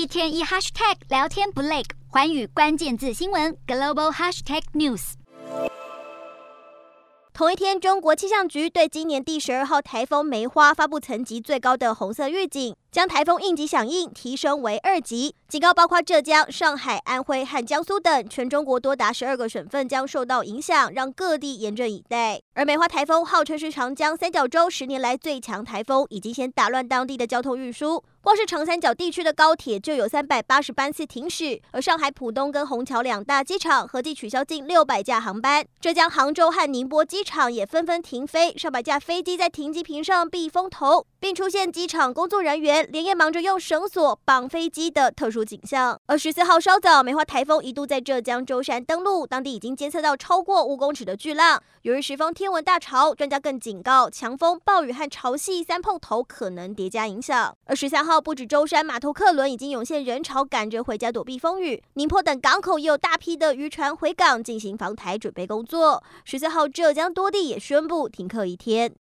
一天一 hashtag 聊天不累，环宇关键字新闻 global hashtag news。同一天，中国气象局对今年第十二号台风梅花发布层级最高的红色预警，将台风应急响应提升为二级，警告包括浙江、上海、安徽和江苏等全中国多达十二个省份将受到影响，让各地严阵以待。而梅花台风号称是长江三角洲十年来最强台风，已经先打乱当地的交通运输。光是长三角地区的高铁就有三百八十班次停驶，而上海浦东跟虹桥两大机场合计取消近六百架航班。浙江杭州和宁波机场也纷纷停飞，上百架飞机在停机坪上避风头，并出现机场工作人员连夜忙着用绳索绑飞机的特殊景象。而十四号稍早，梅花台风一度在浙江舟山登陆，当地已经监测到超过五公尺的巨浪。由于时风天文大潮，专家更警告，强风、暴雨和潮汐三碰头可能叠加影响。而十三号，不止舟山码头客轮已经涌现人潮，赶着回家躲避风雨。宁波等港口也有大批的渔船回港进行防台准备工作。十四号，浙江多地也宣布停课一天。